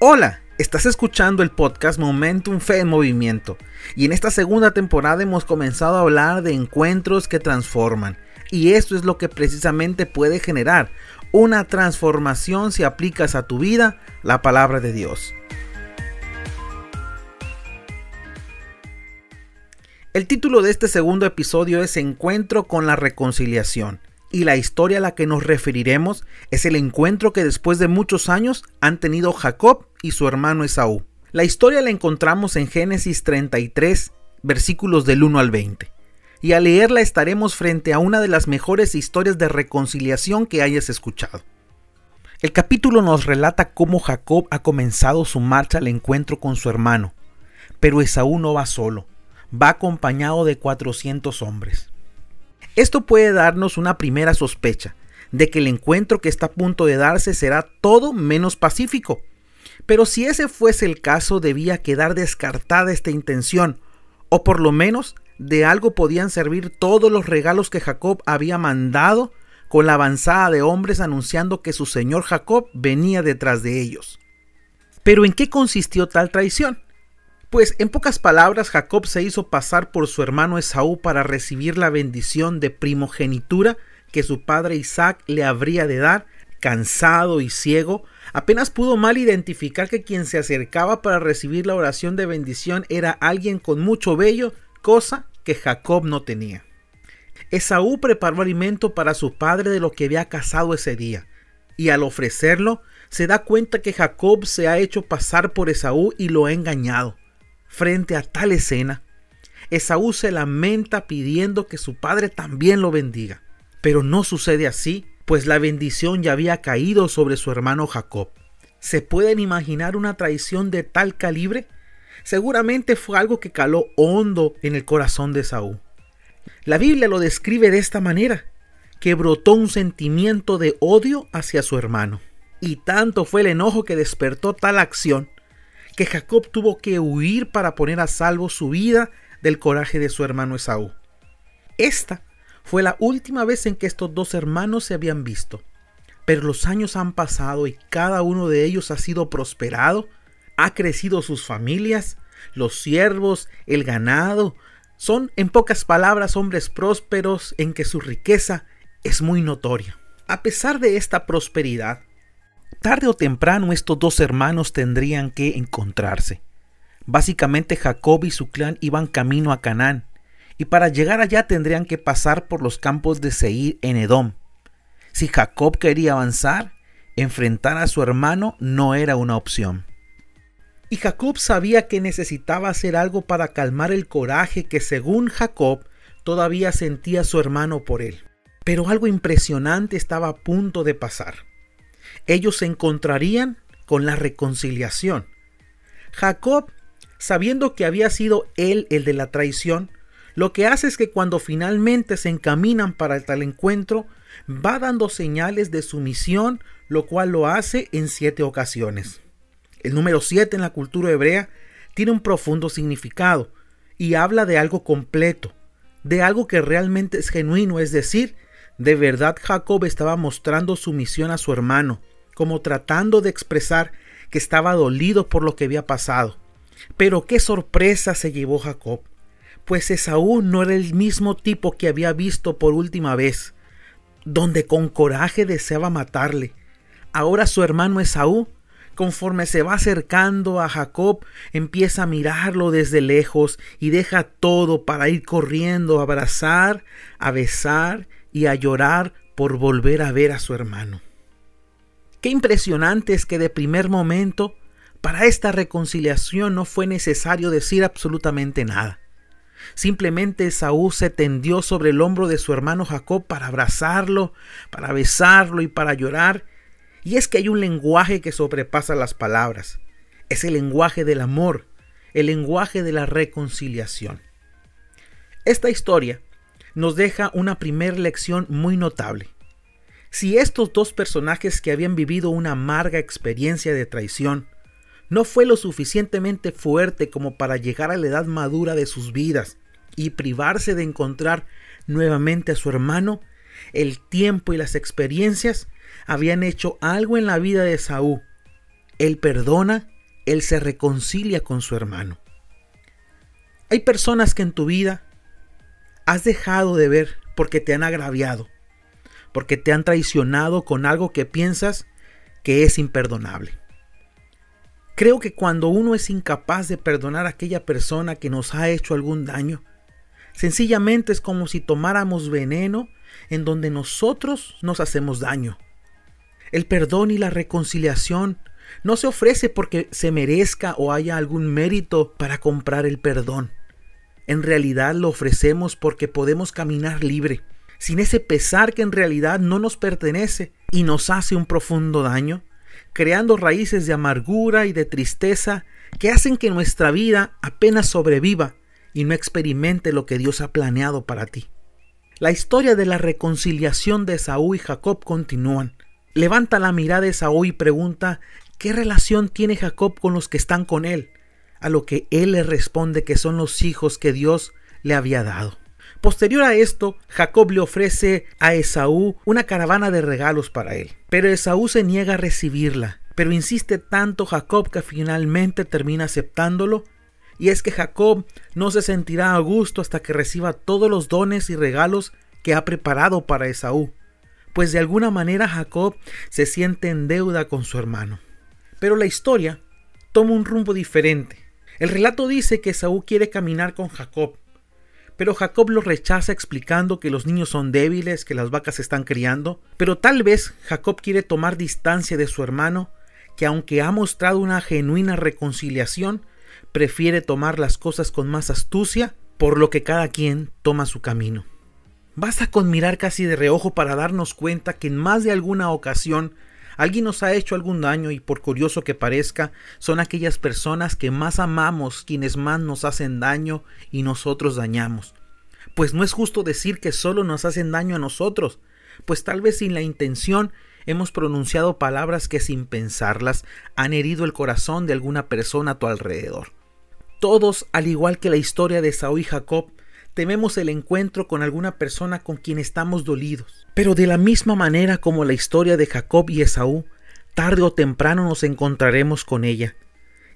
Hola, estás escuchando el podcast Momentum Fe en Movimiento. Y en esta segunda temporada hemos comenzado a hablar de encuentros que transforman. Y esto es lo que precisamente puede generar una transformación si aplicas a tu vida la palabra de Dios. El título de este segundo episodio es Encuentro con la reconciliación y la historia a la que nos referiremos es el encuentro que después de muchos años han tenido Jacob y su hermano Esaú. La historia la encontramos en Génesis 33, versículos del 1 al 20. Y al leerla estaremos frente a una de las mejores historias de reconciliación que hayas escuchado. El capítulo nos relata cómo Jacob ha comenzado su marcha al encuentro con su hermano, pero Esaú no va solo, va acompañado de 400 hombres. Esto puede darnos una primera sospecha de que el encuentro que está a punto de darse será todo menos pacífico. Pero si ese fuese el caso, debía quedar descartada esta intención, o por lo menos de algo podían servir todos los regalos que Jacob había mandado con la avanzada de hombres anunciando que su señor Jacob venía detrás de ellos. Pero ¿en qué consistió tal traición? Pues en pocas palabras Jacob se hizo pasar por su hermano Esaú para recibir la bendición de primogenitura que su padre Isaac le habría de dar, cansado y ciego, apenas pudo mal identificar que quien se acercaba para recibir la oración de bendición era alguien con mucho vello, cosa que Jacob no tenía. Esaú preparó alimento para su padre de lo que había cazado ese día, y al ofrecerlo, se da cuenta que Jacob se ha hecho pasar por Esaú y lo ha engañado. Frente a tal escena, Esaú se lamenta pidiendo que su padre también lo bendiga. Pero no sucede así, pues la bendición ya había caído sobre su hermano Jacob. ¿Se pueden imaginar una traición de tal calibre? Seguramente fue algo que caló hondo en el corazón de Esaú. La Biblia lo describe de esta manera, que brotó un sentimiento de odio hacia su hermano. Y tanto fue el enojo que despertó tal acción que Jacob tuvo que huir para poner a salvo su vida del coraje de su hermano Esaú. Esta fue la última vez en que estos dos hermanos se habían visto. Pero los años han pasado y cada uno de ellos ha sido prosperado, ha crecido sus familias, los siervos, el ganado. Son, en pocas palabras, hombres prósperos en que su riqueza es muy notoria. A pesar de esta prosperidad, Tarde o temprano estos dos hermanos tendrían que encontrarse. Básicamente Jacob y su clan iban camino a Canaán, y para llegar allá tendrían que pasar por los campos de Seir en Edom. Si Jacob quería avanzar, enfrentar a su hermano no era una opción. Y Jacob sabía que necesitaba hacer algo para calmar el coraje que según Jacob todavía sentía su hermano por él. Pero algo impresionante estaba a punto de pasar ellos se encontrarían con la reconciliación. Jacob, sabiendo que había sido él el de la traición, lo que hace es que cuando finalmente se encaminan para tal encuentro, va dando señales de sumisión, lo cual lo hace en siete ocasiones. El número siete en la cultura hebrea tiene un profundo significado y habla de algo completo, de algo que realmente es genuino, es decir, de verdad Jacob estaba mostrando sumisión a su hermano, como tratando de expresar que estaba dolido por lo que había pasado. Pero qué sorpresa se llevó Jacob, pues Esaú no era el mismo tipo que había visto por última vez, donde con coraje deseaba matarle. Ahora su hermano Esaú, conforme se va acercando a Jacob, empieza a mirarlo desde lejos y deja todo para ir corriendo a abrazar, a besar y a llorar por volver a ver a su hermano. Qué impresionante es que de primer momento para esta reconciliación no fue necesario decir absolutamente nada. Simplemente Saúl se tendió sobre el hombro de su hermano Jacob para abrazarlo, para besarlo y para llorar. Y es que hay un lenguaje que sobrepasa las palabras. Es el lenguaje del amor, el lenguaje de la reconciliación. Esta historia nos deja una primera lección muy notable. Si estos dos personajes que habían vivido una amarga experiencia de traición no fue lo suficientemente fuerte como para llegar a la edad madura de sus vidas y privarse de encontrar nuevamente a su hermano, el tiempo y las experiencias habían hecho algo en la vida de Saúl Él perdona, Él se reconcilia con su hermano. Hay personas que en tu vida has dejado de ver porque te han agraviado, porque te han traicionado con algo que piensas que es imperdonable. Creo que cuando uno es incapaz de perdonar a aquella persona que nos ha hecho algún daño, sencillamente es como si tomáramos veneno en donde nosotros nos hacemos daño. El perdón y la reconciliación no se ofrece porque se merezca o haya algún mérito para comprar el perdón. En realidad lo ofrecemos porque podemos caminar libre, sin ese pesar que en realidad no nos pertenece y nos hace un profundo daño creando raíces de amargura y de tristeza que hacen que nuestra vida apenas sobreviva y no experimente lo que Dios ha planeado para ti. La historia de la reconciliación de Esaú y Jacob continúan. Levanta la mirada Esaú y pregunta ¿qué relación tiene Jacob con los que están con él? A lo que él le responde que son los hijos que Dios le había dado. Posterior a esto, Jacob le ofrece a Esaú una caravana de regalos para él, pero Esaú se niega a recibirla. Pero insiste tanto Jacob que finalmente termina aceptándolo y es que Jacob no se sentirá a gusto hasta que reciba todos los dones y regalos que ha preparado para Esaú, pues de alguna manera Jacob se siente en deuda con su hermano. Pero la historia toma un rumbo diferente. El relato dice que Esaú quiere caminar con Jacob, pero Jacob lo rechaza explicando que los niños son débiles, que las vacas se están criando. Pero tal vez Jacob quiere tomar distancia de su hermano, que aunque ha mostrado una genuina reconciliación, prefiere tomar las cosas con más astucia, por lo que cada quien toma su camino. Basta con mirar casi de reojo para darnos cuenta que en más de alguna ocasión alguien nos ha hecho algún daño y por curioso que parezca, son aquellas personas que más amamos quienes más nos hacen daño y nosotros dañamos. Pues no es justo decir que solo nos hacen daño a nosotros, pues tal vez sin la intención hemos pronunciado palabras que sin pensarlas han herido el corazón de alguna persona a tu alrededor. Todos, al igual que la historia de Saúl y Jacob, tememos el encuentro con alguna persona con quien estamos dolidos. Pero de la misma manera como la historia de Jacob y Esaú, tarde o temprano nos encontraremos con ella.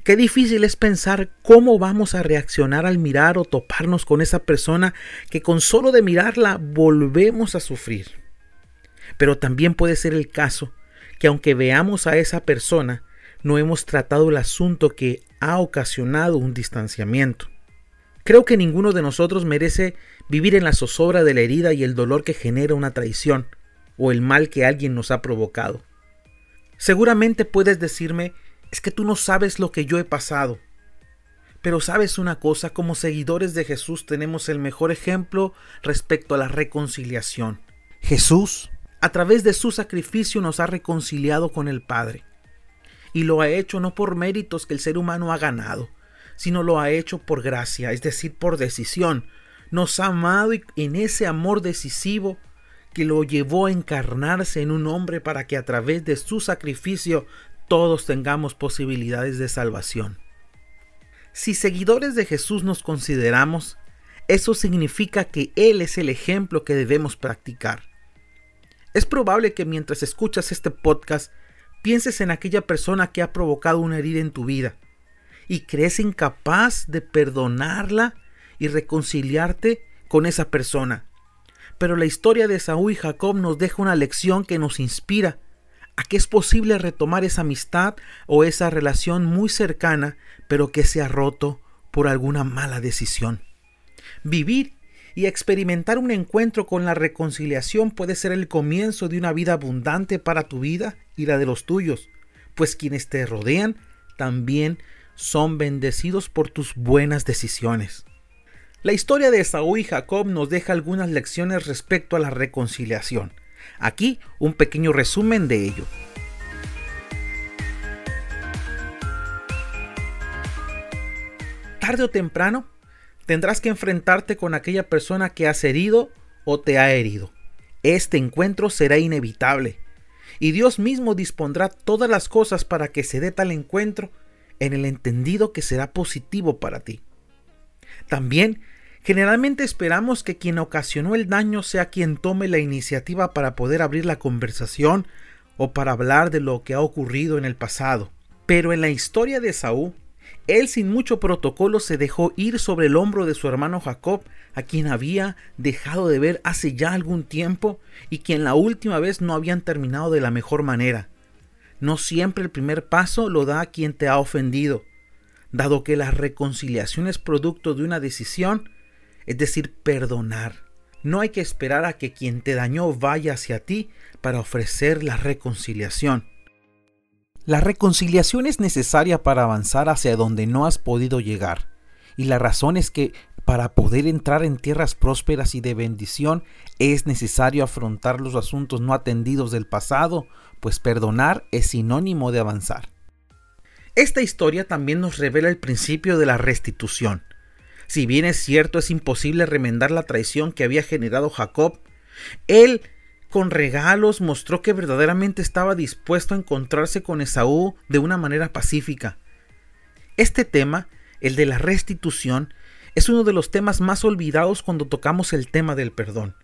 Qué difícil es pensar cómo vamos a reaccionar al mirar o toparnos con esa persona que con solo de mirarla volvemos a sufrir. Pero también puede ser el caso que aunque veamos a esa persona, no hemos tratado el asunto que ha ocasionado un distanciamiento. Creo que ninguno de nosotros merece vivir en la zozobra de la herida y el dolor que genera una traición o el mal que alguien nos ha provocado. Seguramente puedes decirme, es que tú no sabes lo que yo he pasado. Pero sabes una cosa, como seguidores de Jesús tenemos el mejor ejemplo respecto a la reconciliación. Jesús, a través de su sacrificio, nos ha reconciliado con el Padre. Y lo ha hecho no por méritos que el ser humano ha ganado, sino lo ha hecho por gracia, es decir, por decisión. Nos ha amado y en ese amor decisivo que lo llevó a encarnarse en un hombre para que a través de su sacrificio todos tengamos posibilidades de salvación. Si seguidores de Jesús nos consideramos, eso significa que Él es el ejemplo que debemos practicar. Es probable que mientras escuchas este podcast pienses en aquella persona que ha provocado una herida en tu vida y crees incapaz de perdonarla y reconciliarte con esa persona. Pero la historia de Saúl y Jacob nos deja una lección que nos inspira a que es posible retomar esa amistad o esa relación muy cercana, pero que se ha roto por alguna mala decisión. Vivir y experimentar un encuentro con la reconciliación puede ser el comienzo de una vida abundante para tu vida y la de los tuyos, pues quienes te rodean también son bendecidos por tus buenas decisiones. La historia de Esaú y Jacob nos deja algunas lecciones respecto a la reconciliación. Aquí un pequeño resumen de ello. Tarde o temprano tendrás que enfrentarte con aquella persona que has herido o te ha herido. Este encuentro será inevitable y Dios mismo dispondrá todas las cosas para que se dé tal encuentro en el entendido que será positivo para ti. También, generalmente esperamos que quien ocasionó el daño sea quien tome la iniciativa para poder abrir la conversación o para hablar de lo que ha ocurrido en el pasado. Pero en la historia de Saúl, él sin mucho protocolo se dejó ir sobre el hombro de su hermano Jacob, a quien había dejado de ver hace ya algún tiempo y quien la última vez no habían terminado de la mejor manera. No siempre el primer paso lo da quien te ha ofendido, dado que la reconciliación es producto de una decisión, es decir, perdonar. No hay que esperar a que quien te dañó vaya hacia ti para ofrecer la reconciliación. La reconciliación es necesaria para avanzar hacia donde no has podido llegar. Y la razón es que para poder entrar en tierras prósperas y de bendición es necesario afrontar los asuntos no atendidos del pasado, pues perdonar es sinónimo de avanzar. Esta historia también nos revela el principio de la restitución. Si bien es cierto es imposible remendar la traición que había generado Jacob, él con regalos mostró que verdaderamente estaba dispuesto a encontrarse con Esaú de una manera pacífica. Este tema, el de la restitución, es uno de los temas más olvidados cuando tocamos el tema del perdón,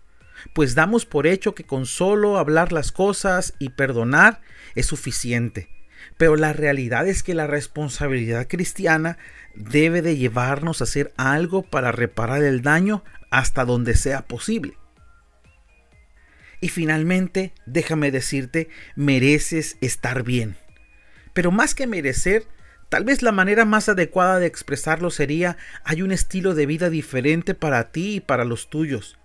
pues damos por hecho que con solo hablar las cosas y perdonar es suficiente. Pero la realidad es que la responsabilidad cristiana debe de llevarnos a hacer algo para reparar el daño hasta donde sea posible. Y finalmente, déjame decirte, mereces estar bien. Pero más que merecer, tal vez la manera más adecuada de expresarlo sería hay un estilo de vida diferente para ti y para los tuyos.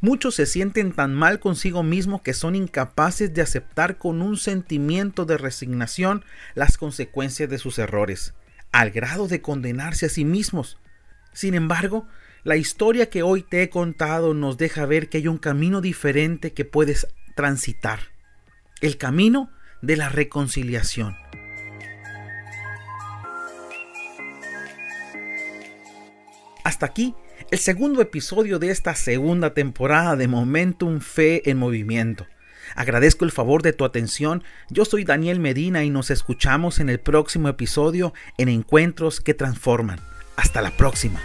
Muchos se sienten tan mal consigo mismo que son incapaces de aceptar con un sentimiento de resignación las consecuencias de sus errores, al grado de condenarse a sí mismos. Sin embargo, la historia que hoy te he contado nos deja ver que hay un camino diferente que puedes transitar. El camino de la reconciliación. Hasta aquí el segundo episodio de esta segunda temporada de Momentum Fe en Movimiento. Agradezco el favor de tu atención. Yo soy Daniel Medina y nos escuchamos en el próximo episodio en Encuentros que Transforman. Hasta la próxima.